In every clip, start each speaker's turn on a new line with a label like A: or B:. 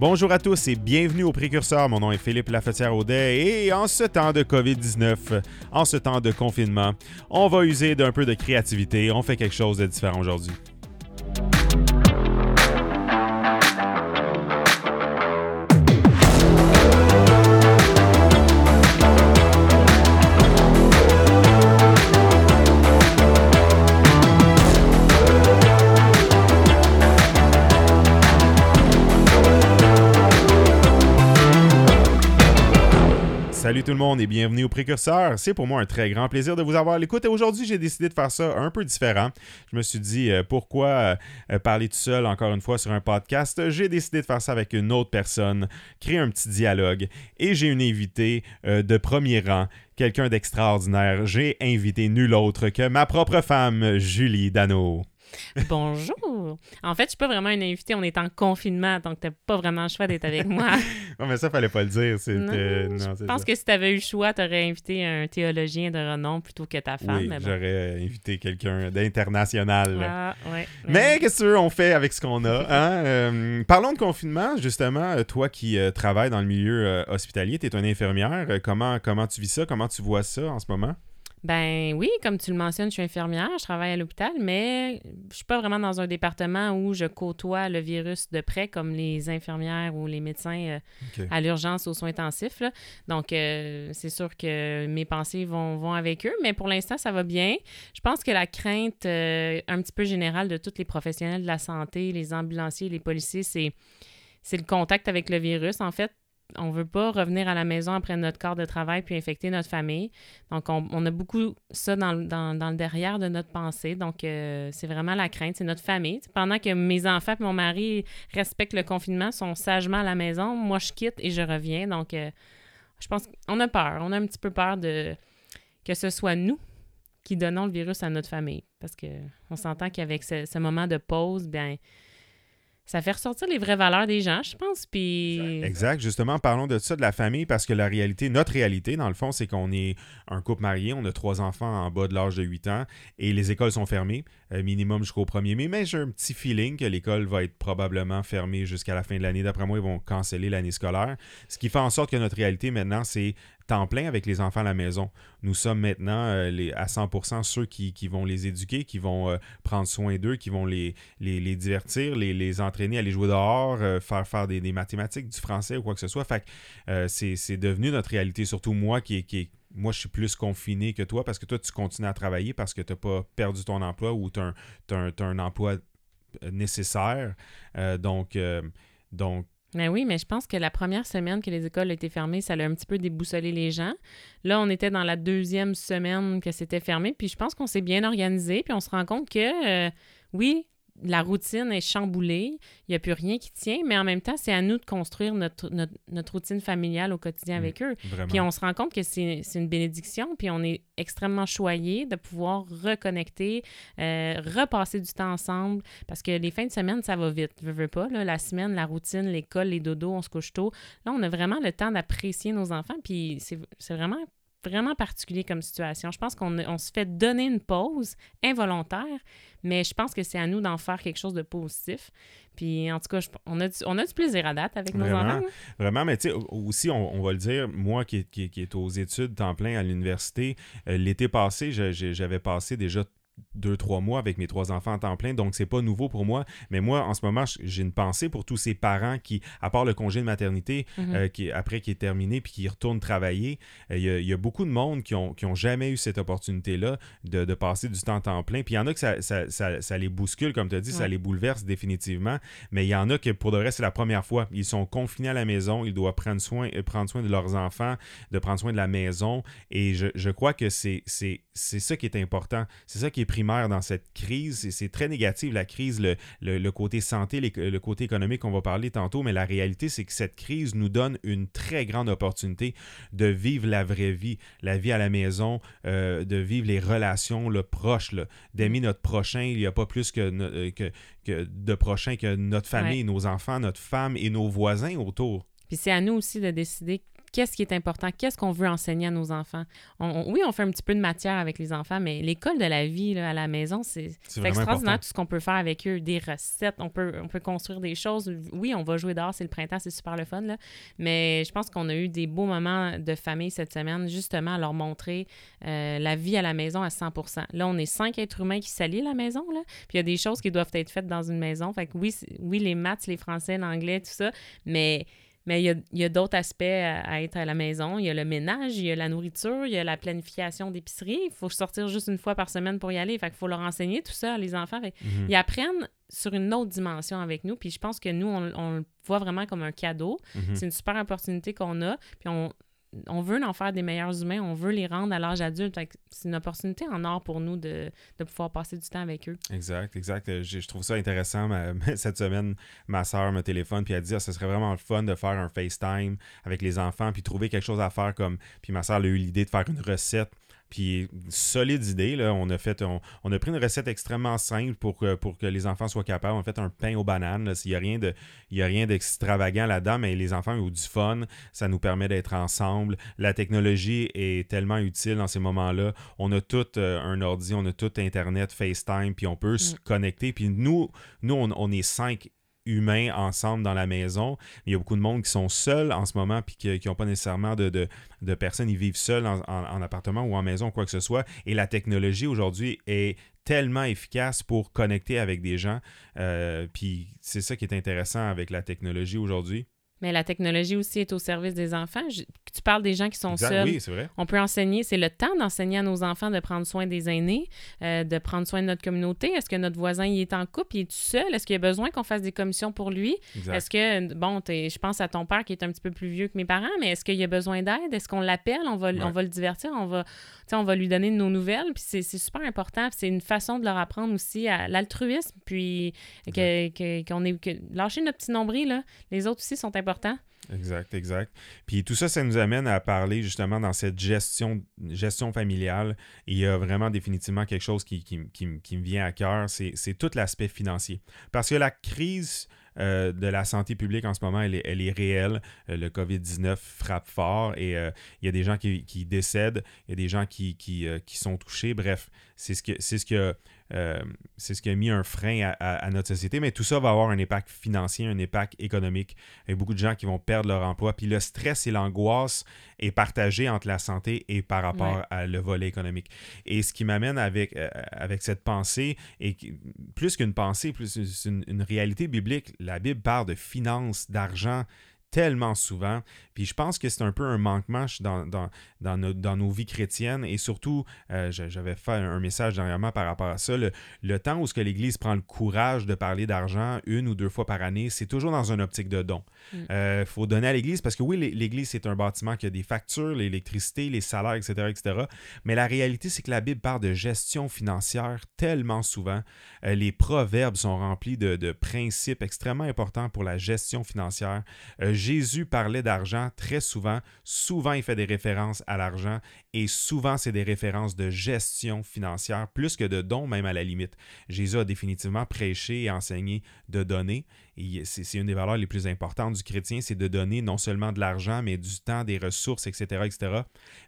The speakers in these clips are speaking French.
A: Bonjour à tous et bienvenue au Précurseur. Mon nom est Philippe Lafetière-Audet et en ce temps de COVID-19, en ce temps de confinement, on va user d'un peu de créativité. On fait quelque chose de différent aujourd'hui. Tout le monde et bienvenue au Précurseur. C'est pour moi un très grand plaisir de vous avoir à l'écoute aujourd'hui j'ai décidé de faire ça un peu différent. Je me suis dit euh, pourquoi euh, euh, parler tout seul encore une fois sur un podcast? J'ai décidé de faire ça avec une autre personne, créer un petit dialogue et j'ai une invitée de premier rang, quelqu'un d'extraordinaire. J'ai invité nul autre que ma propre femme, Julie Dano.
B: Bonjour. En fait, je suis pas vraiment une invitée. On est en confinement, donc t'as pas vraiment le choix d'être avec moi.
A: non, mais ça, fallait pas le dire.
B: je pense que si tu avais eu le choix, tu aurais invité un théologien de renom plutôt que ta femme.
A: Oui, j'aurais invité quelqu'un d'international.
B: Ah, ouais,
A: Mais qu'est-ce qu'on fait avec ce qu'on a? Hein? Euh, parlons de confinement, justement. Euh, toi qui euh, travailles dans le milieu hospitalier, tu es une infirmière. comment, comment tu vis ça? Comment tu vois ça en ce moment?
B: Ben oui, comme tu le mentionnes, je suis infirmière, je travaille à l'hôpital, mais je suis pas vraiment dans un département où je côtoie le virus de près, comme les infirmières ou les médecins euh, à l'urgence aux soins intensifs. Donc, euh, c'est sûr que mes pensées vont, vont avec eux, mais pour l'instant, ça va bien. Je pense que la crainte euh, un petit peu générale de tous les professionnels de la santé, les ambulanciers, les policiers, c'est c'est le contact avec le virus, en fait on veut pas revenir à la maison après notre corps de travail puis infecter notre famille. Donc, on, a beaucoup ça dans, le derrière de notre pensée. Donc, euh, c'est vraiment la crainte, c'est notre famille. Pendant que mes enfants et mon mari respectent le confinement, sont sagement à la maison, moi, je quitte et je reviens. Donc, euh, je pense qu'on a peur. On a un petit peu peur de que ce soit nous qui donnons le virus à notre famille. Parce qu'on s'entend qu'avec ce, ce, moment de pause, bien ça fait ressortir les vraies valeurs des gens, je pense.
A: Exact. Justement, parlons de ça, de la famille, parce que la réalité, notre réalité, dans le fond, c'est qu'on est un couple marié, on a trois enfants en bas de l'âge de 8 ans et les écoles sont fermées, euh, minimum jusqu'au 1er mai. Mais j'ai un petit feeling que l'école va être probablement fermée jusqu'à la fin de l'année. D'après moi, ils vont canceller l'année scolaire. Ce qui fait en sorte que notre réalité maintenant, c'est temps plein avec les enfants à la maison. Nous sommes maintenant euh, à 100% ceux qui, vont les éduquer, qui vont euh, prendre soin d'eux, qui vont les, les, divertir, les, les, entraîner à aller jouer dehors, euh, faire faire des, mathématiques, du français ou quoi que ce soit. Fait c'est devenu notre réalité, surtout moi qui, qui moi, je suis plus confiné que toi parce que toi, tu continues à travailler parce que tu n'as pas perdu ton emploi ou tu as, as, un emploi nécessaire. donc, donc
B: mais oui, mais je pense que la première semaine que les écoles étaient fermées, ça a un petit peu déboussolé les gens. Là, on était dans la deuxième semaine que c'était fermé, puis je pense qu'on s'est bien organisé, puis on se rend compte que, euh, oui, la routine est chamboulée, il n'y a plus rien qui tient, mais en même temps, c'est à nous de construire notre, notre, routine familiale au quotidien avec eux. Puis on se rend compte que c'est une bénédiction, puis on est extrêmement choyé de pouvoir reconnecter, euh, repasser du temps ensemble, parce que les fins de semaine, ça va vite, je veux pas. Là, la semaine, la routine, l'école, les dodos, on se couche tôt. Là, on a vraiment le temps d'apprécier nos enfants, puis c'est vraiment vraiment particulier comme situation. Je pense qu'on on se fait donner une pause involontaire, mais je pense que c'est à nous d'en faire quelque chose de positif. Puis en tout cas, on, a du, on a du plaisir à date avec nos enfants.
A: Vraiment, mais tu sais, aussi, on, va le dire, moi qui, qui, qui est aux études temps plein à l'université, euh, l'été passé, j'avais passé déjà deux, trois mois avec mes trois enfants en temps plein, donc c'est pas nouveau pour moi. Mais moi, en ce moment, j'ai une pensée pour tous ces parents qui, à part le congé de maternité, mhm. euh, qui, après qui est terminé, puis qui retournent travailler, euh, il y, a beaucoup de monde qui ont, qui ont jamais eu cette opportunité-là de, de, passer du temps en temps plein. Puis il y en a que ça, ça, ça, les bouscule, comme tu as dit, ça les bouleverse définitivement. Mais il y en a que pour de vrai, c'est la première fois. Ils sont confinés à la maison, ils doivent prendre soin, euh, prendre soin de leurs enfants, de prendre soin de la maison. Et je, je crois que c'est ça qui est important. C'est ça qui est primaire dans cette crise. C'est très négatif, la crise, le, côté santé, le côté économique, on va parler tantôt, mais la réalité, c'est que cette crise nous donne une très grande opportunité de vivre la vraie vie, la vie à la maison, euh, de vivre les relations le proches, d'aimer notre prochain. Il n'y a pas plus que, euh, que, que, de prochain que notre famille, nos enfants, notre femme et nos voisins autour.
B: Puis c'est à nous aussi de décider qu'est-ce qui est important, qu'est-ce qu'on veut enseigner à nos enfants? oui, on fait un petit peu de matière avec les enfants, mais l'école de la vie à la maison, c'est extraordinaire tout ce qu'on peut faire avec eux. Des recettes, on peut, on peut construire des choses. Oui, on va jouer dehors, c'est le printemps, c'est super le fun, là. mais je pense qu'on a eu des beaux moments de famille cette semaine, justement à leur montrer euh, la vie à la maison à 100% Là, on est cinq êtres humains qui s'allient à la maison, là. puis il y a des choses qui doivent être faites dans une maison. Fait que oui, oui les maths, les français, l'anglais, tout ça, mais mais il y a, d'autres aspects à, être à la maison. Il y a le ménage, il y a la nourriture, il y a la planification d'épicerie. Il faut sortir juste une fois par semaine pour y aller. Fait qu'il faut leur enseigner tout ça, les enfants. Mhm. Ils apprennent sur une autre dimension avec nous. Puis je pense que nous, on, le voit vraiment comme un cadeau. Mhm. C'est une super opportunité qu'on a. Puis on, on veut en faire des meilleurs humains, on veut les rendre à l'âge adulte. C'est une opportunité en or pour nous de, pouvoir passer du temps avec eux.
A: Exact, exact. Euh, je, trouve ça intéressant. cette semaine, ma soeur me téléphone puis elle dit ah, ce serait vraiment le fun de faire un FaceTime avec les enfants puis trouver quelque chose à faire comme. Puis ma soeur a eu l'idée de faire une recette puis, solide idée, là, on a fait, on, a pris une recette extrêmement simple pour que, pour que les enfants soient capables. On a fait un pain aux bananes. Il n'y a rien de, il a rien d'extravagant là-dedans, mais les enfants ont du fun. Ça nous permet d'être ensemble. La technologie est tellement utile dans ces moments-là. On a tout euh, un ordi, on a tout Internet, FaceTime, puis on peut se mm. connecter. Puis nous, nous on, on est cinq humains ensemble dans la maison. Il y a beaucoup de monde qui sont seuls en ce moment puis qui n'ont pas nécessairement de, personnes. Ils vivent seuls en, appartement ou en maison, quoi que ce soit. Et la technologie aujourd'hui est tellement efficace pour connecter avec des gens. Euh, puis c'est ça qui est intéressant avec la technologie aujourd'hui.
B: Mais la technologie aussi est au service des enfants. tu parles des gens qui sont seuls.
A: Oui, c'est vrai.
B: On peut enseigner, c'est le temps d'enseigner à nos enfants de prendre soin des aînés, euh, de prendre soin de notre communauté. Est-ce que notre voisin il est en couple, il est tout seul? Est-ce qu'il a besoin qu'on fasse des commissions pour lui? Est-ce que, bon, je pense à ton père qui est un petit peu plus vieux que mes parents, mais est-ce qu'il a besoin d'aide? Est-ce qu'on l'appelle? On va, on va le divertir, on va, on va lui donner de nos nouvelles. Puis c'est super important. C'est une façon de leur apprendre aussi à l'altruisme, puis qu'on que, est. Que, lâcher notre petit nombril, là. Les autres aussi sont importants.
A: Exact, exact. Puis tout ça, ça nous amène à parler justement dans cette gestion, gestion familiale. il y a vraiment définitivement quelque chose qui, me vient à cœur, c'est tout l'aspect financier. Parce que la crise euh, de la santé publique en ce moment, elle est, elle est réelle. Euh, le COVID-19 frappe fort et euh, il y a des gens qui, décèdent, il y a des gens qui, qui, sont touchés. Bref, c'est ce que euh, c'est ce qui a mis un frein à, notre société, mais tout ça va avoir un impact financier, un impact économique. Il y a beaucoup de gens qui vont perdre leur emploi. Puis le stress et l'angoisse est partagé entre la santé et par rapport à le volet économique. Et ce qui m'amène avec, euh, avec cette pensée, et plus qu'une pensée, plus une, une réalité biblique, la Bible parle de finances, d'argent, tellement souvent. Puis je pense que c'est un peu un manquement dans, dans, dans, nos, dans nos vies chrétiennes. Et surtout, euh, j'avais fait un message dernièrement par rapport à ça. Le, temps où ce que l'Église prend le courage de parler d'argent une ou deux fois par année, c'est toujours dans une optique de don. Il mm. euh, faut donner à l'Église parce que oui, l'Église, c'est un bâtiment qui a des factures, l'électricité, les salaires, etc., etc. Mais la réalité, c'est que la Bible parle de gestion financière tellement souvent. Euh, les proverbes sont remplis de, de, principes extrêmement importants pour la gestion financière. Jésus parlait d'argent très souvent. Souvent, il fait des références à l'argent et souvent, c'est des références de gestion financière, plus que de dons, même à la limite. Jésus a définitivement prêché et enseigné de donner. C'est une des valeurs les plus importantes du chrétien, c'est de donner non seulement de l'argent, mais du temps, des ressources, etc., etc.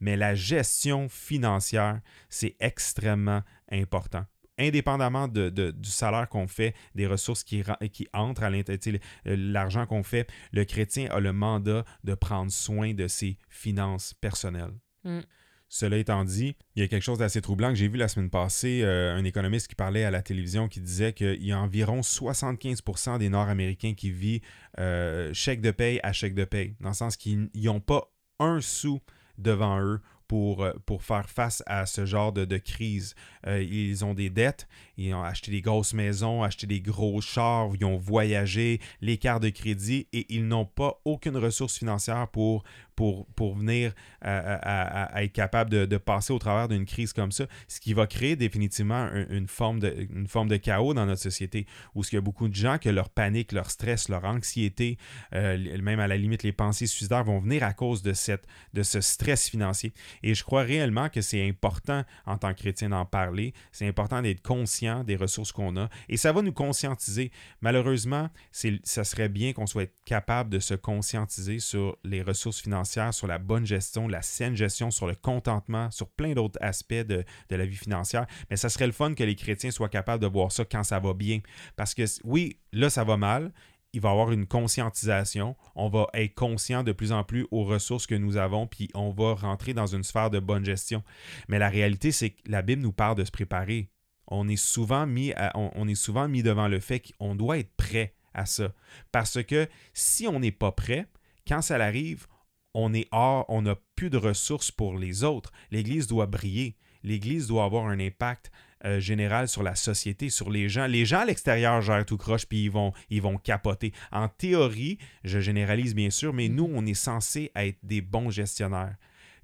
A: Mais la gestion financière, c'est extrêmement important indépendamment de, du salaire qu'on fait, des ressources qui, qui entrent à l'intérieur, l'argent qu'on fait, le chrétien a le mandat de prendre soin de ses finances personnelles. Mm. Cela étant dit, il y a quelque chose d'assez troublant que j'ai vu la semaine passée, euh, un économiste qui parlait à la télévision qui disait qu'il y a environ 75% des Nord-Américains qui vivent euh, chèque de paye à chèque de paye, dans le sens qu'ils n'ont pas un sou devant eux pour, euh, pour faire face à ce genre de, de crise. Euh, ils ont des dettes, ils ont acheté des grosses maisons, acheté des gros chars, ils ont voyagé, les cartes de crédit et ils n'ont pas aucune ressource financière pour, pour, pour venir à, être capable de, passer au travers d'une crise comme ça, ce qui va créer définitivement une, forme de, une forme de chaos dans notre société, où il y a beaucoup de gens que leur panique, leur stress, leur anxiété, euh, même à la limite les pensées suicidaires vont venir à cause de, cette, de ce stress financier. Et je crois réellement que c'est important en tant que chrétien d'en parler, c'est important d'être conscient des ressources qu'on a, et ça va nous conscientiser. Malheureusement, ça serait bien qu'on soit capable de se conscientiser sur les ressources financières financière, sur la bonne gestion, la saine gestion, sur le contentement, sur plein d'autres aspects de, de, la vie financière. Mais ça serait le fun que les chrétiens soient capables de voir ça quand ça va bien. Parce que oui, là, ça va mal il va y avoir une conscientisation. On va être conscient de plus en plus aux ressources que nous avons, puis on va rentrer dans une sphère de bonne gestion. Mais la réalité, c'est que la Bible nous parle de se préparer. On est souvent mis, on, est souvent mis devant le fait qu'on doit être prêt à ça. Parce que si on n'est pas prêt, quand ça arrive, on est hors, on n'a plus de ressources pour les autres. L'Église doit briller. L'Église doit avoir un impact euh, général sur la société, sur les gens. Les gens à l'extérieur gèrent tout croche, puis ils vont, ils vont capoter. En théorie, je généralise bien sûr, mais nous, on est censé être des bons gestionnaires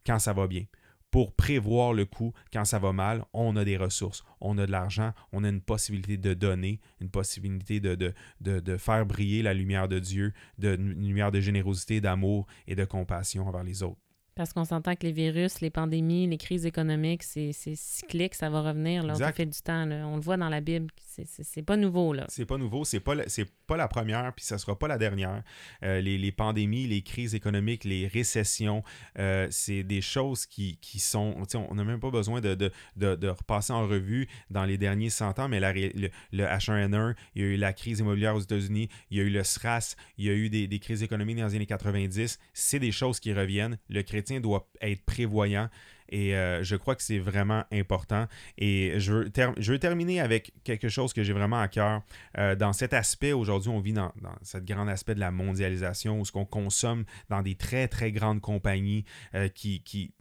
A: quand ça va bien. Pour prévoir le coût quand ça va mal, on a des ressources, on a de l'argent, on a une possibilité de donner, une possibilité de faire briller la lumière de Dieu, de, une lumière de générosité, d'amour et de compassion envers les autres.
B: Parce qu'on s'entend que les virus, les pandémies, les crises économiques, c'est cyclique, ça va revenir. Là, fait du temps. On le voit dans la Bible. C'est pas nouveau. là.
A: C'est pas nouveau. C'est pas, pas la première, puis ça sera pas la dernière. Euh, les, pandémies, les crises économiques, les récessions, euh, c'est des choses qui, sont. On n'a même pas besoin de, de, repasser en revue dans les derniers 100 ans, mais le, H1N1, il y a eu la crise immobilière aux États-Unis, il y a eu le SRAS, il y a eu des, des crises économiques dans les années 90. C'est des choses qui reviennent. Le doit être prévoyant. Et euh, je crois que c'est vraiment important. Et je veux, je veux, terminer avec quelque chose que j'ai vraiment à cœur. Euh, dans cet aspect, aujourd'hui, on vit dans, dans ce grand aspect de la mondialisation où ce qu'on consomme dans des très, très grandes compagnies euh, qui, qui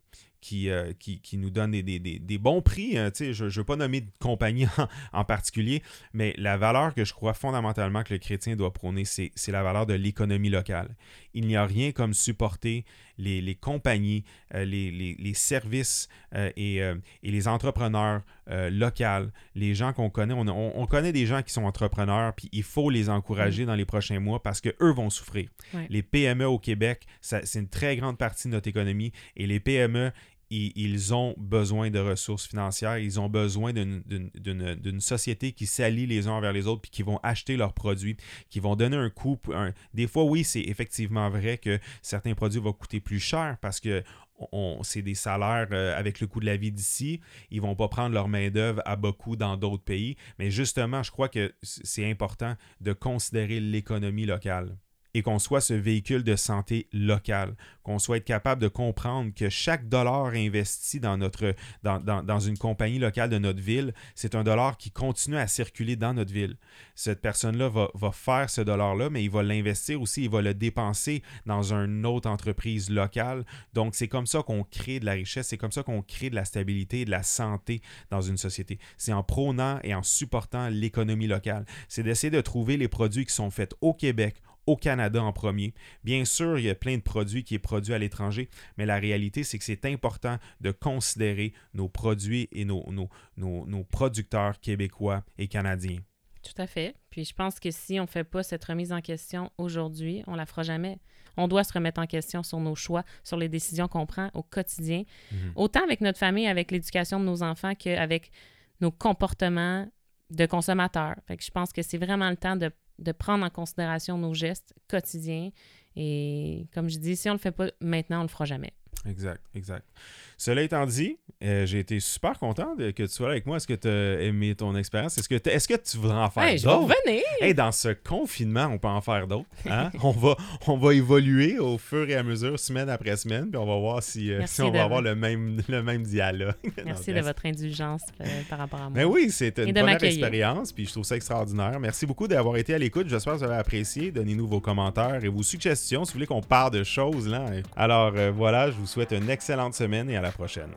A: euh, qui, qui, nous donne des, bons prix. Hein, je ne veux pas nommer de compagnie en, particulier, mais la valeur que je crois fondamentalement que le chrétien doit prôner, c'est la valeur de l'économie locale. Il n'y a rien comme supporter les, compagnies, euh, les, services euh, et, et, les entrepreneurs locaux, les gens qu'on connaît. On, on, connaît des gens qui sont entrepreneurs, puis il faut les encourager dans les prochains mois parce qu'eux vont souffrir. Les PME au Québec, c'est une très grande partie de notre économie et les PME, ils ont besoin de ressources financières, ils ont besoin d'une société qui s'allie les uns envers les autres, puis qui vont acheter leurs produits, qui vont donner un coût. Des fois, oui, c'est effectivement vrai que certains produits vont coûter plus cher parce que c'est des salaires euh, avec le coût de la vie d'ici. Ils vont pas prendre leur main-d'œuvre à beaucoup dans d'autres pays. Mais justement, je crois que c'est important de considérer l'économie locale et qu'on soit ce véhicule de santé local, qu'on soit capable de comprendre que chaque dollar investi dans, notre, dans, dans, une compagnie locale de notre ville, c'est un dollar qui continue à circuler dans notre ville. Cette personne-là va, va, faire ce dollar-là, mais il va l'investir aussi, il va le dépenser dans une autre entreprise locale. Donc, c'est comme ça qu'on crée de la richesse, c'est comme ça qu'on crée de la stabilité et de la santé dans une société. C'est en prônant et en supportant l'économie locale. C'est d'essayer de trouver les produits qui sont faits au Québec, au Canada en premier. Bien sûr, il y a plein de produits qui sont produits à l'étranger, mais la réalité, c'est que c'est important de considérer nos produits et nos, nos, producteurs québécois et canadiens.
B: Tout à fait. Puis je pense que si on ne fait pas cette remise en question aujourd'hui, on ne la fera jamais. On doit se remettre en question sur nos choix, sur les décisions qu'on prend au quotidien, mhm. autant avec notre famille, avec l'éducation de nos enfants qu'avec nos comportements de consommateurs. Fait que je pense que c'est vraiment le temps de de prendre en considération nos gestes quotidiens. Et comme je dis, si on ne le fait pas maintenant, on ne le fera jamais.
A: Exact, exact. Cela étant dit, euh, j'ai été super content de, que tu sois là avec moi. Est-ce que tu as aimé ton expérience? Est-ce que, est que tu voudrais en faire hey, d'autres? Hey, dans ce confinement, on peut en faire d'autres. Hein? on, va, on va évoluer au fur et à mesure, semaine après semaine, puis on va voir si, euh, si on va avoir le même, le même dialogue.
B: Merci de votre indulgence euh, par rapport à moi.
A: Mais ben oui, c'était une première expérience, puis je trouve ça extraordinaire. Merci beaucoup d'avoir été à l'écoute. J'espère que vous avez apprécié. Donnez-nous vos commentaires et vos suggestions si vous voulez qu'on parle de choses. là. Alors voilà, je vous souhaite une excellente semaine et à la prochaine.